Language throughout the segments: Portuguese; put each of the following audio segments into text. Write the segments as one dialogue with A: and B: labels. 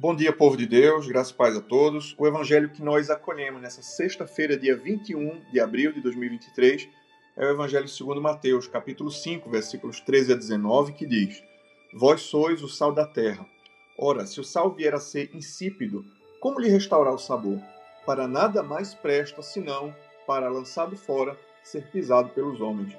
A: Bom dia, povo de Deus, graças e paz a todos. O evangelho que nós acolhemos nessa sexta-feira, dia 21 de abril de 2023, é o evangelho segundo Mateus, capítulo 5, versículos 13 a 19, que diz: Vós sois o sal da terra. Ora, se o sal vier a ser insípido, como lhe restaurar o sabor? Para nada mais presta senão para lançado fora, ser pisado pelos homens.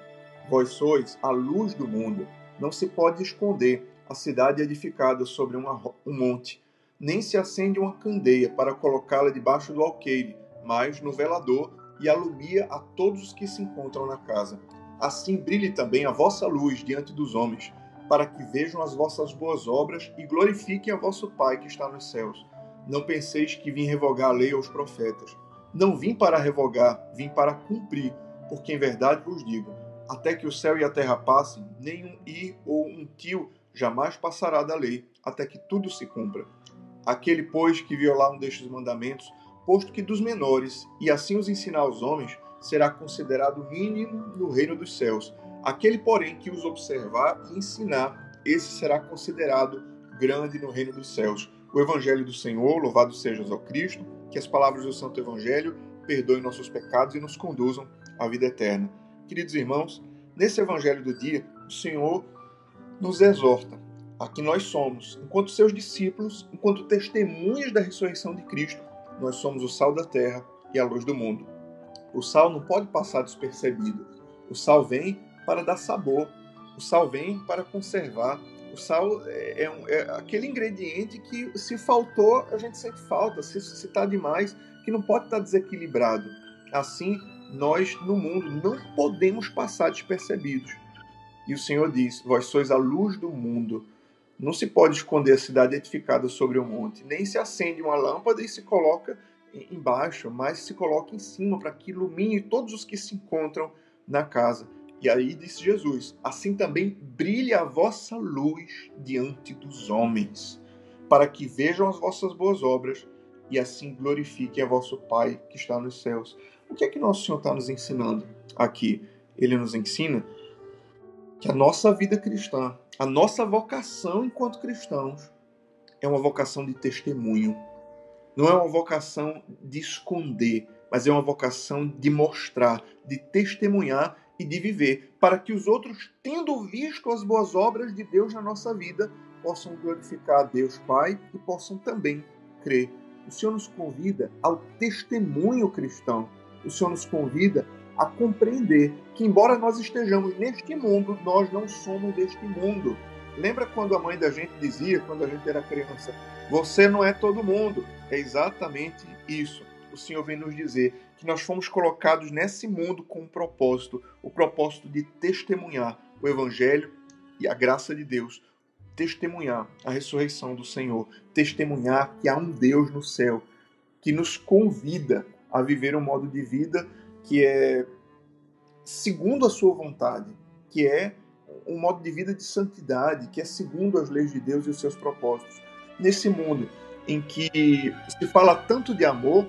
A: Vós sois a luz do mundo. Não se pode esconder a cidade edificada sobre uma, um monte nem se acende uma candeia para colocá-la debaixo do alqueire, mas no velador e alumia a todos os que se encontram na casa. Assim brilhe também a vossa luz diante dos homens, para que vejam as vossas boas obras e glorifiquem a vosso Pai que está nos céus. Não penseis que vim revogar a lei aos profetas. Não vim para revogar, vim para cumprir, porque em verdade vos digo, até que o céu e a terra passem, nenhum i ou um tio jamais passará da lei, até que tudo se cumpra. Aquele, pois, que violar um destes mandamentos, posto que dos menores, e assim os ensinar aos homens, será considerado mínimo no reino dos céus. Aquele, porém, que os observar e ensinar, esse será considerado grande no reino dos céus. O Evangelho do Senhor, louvado seja o Cristo, que as palavras do Santo Evangelho perdoem nossos pecados e nos conduzam à vida eterna. Queridos irmãos, nesse Evangelho do dia, o Senhor nos exorta a que nós somos, enquanto seus discípulos, enquanto testemunhas da ressurreição de Cristo, nós somos o sal da terra e a luz do mundo. O sal não pode passar despercebido. O sal vem para dar sabor. O sal vem para conservar. O sal é, é, é aquele ingrediente que, se faltou, a gente sente falta. Se está demais, que não pode estar desequilibrado. Assim, nós no mundo não podemos passar despercebidos. E o Senhor diz: Vós sois a luz do mundo. Não se pode esconder a cidade edificada sobre o um monte, nem se acende uma lâmpada e se coloca embaixo, mas se coloca em cima para que ilumine todos os que se encontram na casa. E aí disse Jesus: Assim também brilhe a vossa luz diante dos homens, para que vejam as vossas boas obras e assim glorifiquem a vosso Pai que está nos céus. O que é que nosso Senhor está nos ensinando aqui? Ele nos ensina que a nossa vida cristã, a nossa vocação enquanto cristãos, é uma vocação de testemunho. Não é uma vocação de esconder, mas é uma vocação de mostrar, de testemunhar e de viver, para que os outros, tendo visto as boas obras de Deus na nossa vida, possam glorificar a Deus Pai e possam também crer. O Senhor nos convida ao testemunho cristão. O Senhor nos convida a compreender que, embora nós estejamos neste mundo, nós não somos deste mundo. Lembra quando a mãe da gente dizia, quando a gente era criança, você não é todo mundo? É exatamente isso. O Senhor vem nos dizer que nós fomos colocados nesse mundo com um propósito o propósito de testemunhar o Evangelho e a graça de Deus, testemunhar a ressurreição do Senhor, testemunhar que há um Deus no céu que nos convida a viver um modo de vida que é segundo a sua vontade, que é um modo de vida de santidade, que é segundo as leis de Deus e os seus propósitos. Nesse mundo em que se fala tanto de amor,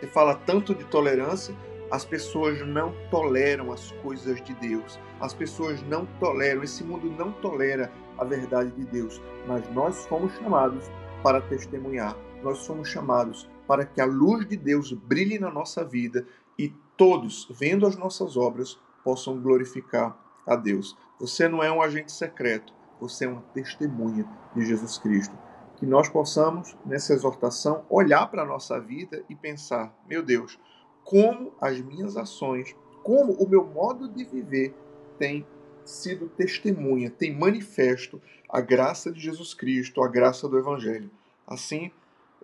A: se fala tanto de tolerância, as pessoas não toleram as coisas de Deus. As pessoas não toleram, esse mundo não tolera a verdade de Deus. Mas nós fomos chamados para testemunhar. Nós somos chamados para que a luz de Deus brilhe na nossa vida e todos, vendo as nossas obras, possam glorificar a Deus. Você não é um agente secreto, você é uma testemunha de Jesus Cristo. Que nós possamos, nessa exortação, olhar para a nossa vida e pensar: meu Deus, como as minhas ações, como o meu modo de viver tem sido testemunha, tem manifesto a graça de Jesus Cristo, a graça do Evangelho. Assim,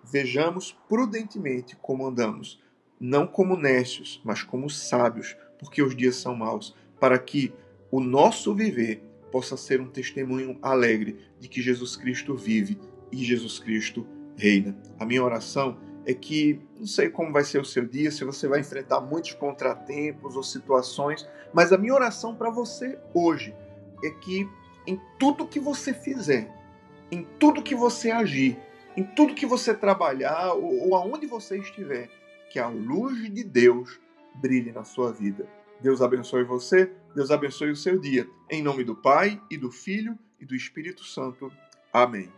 A: vejamos prudentemente como andamos não como necios, mas como sábios, porque os dias são maus, para que o nosso viver possa ser um testemunho alegre de que Jesus Cristo vive e Jesus Cristo reina. A minha oração é que, não sei como vai ser o seu dia, se você vai enfrentar muitos contratempos ou situações, mas a minha oração para você hoje é que em tudo que você fizer, em tudo que você agir, em tudo que você trabalhar ou, ou aonde você estiver, que a luz de Deus brilhe na sua vida. Deus abençoe você, Deus abençoe o seu dia. Em nome do Pai, e do Filho, e do Espírito Santo. Amém.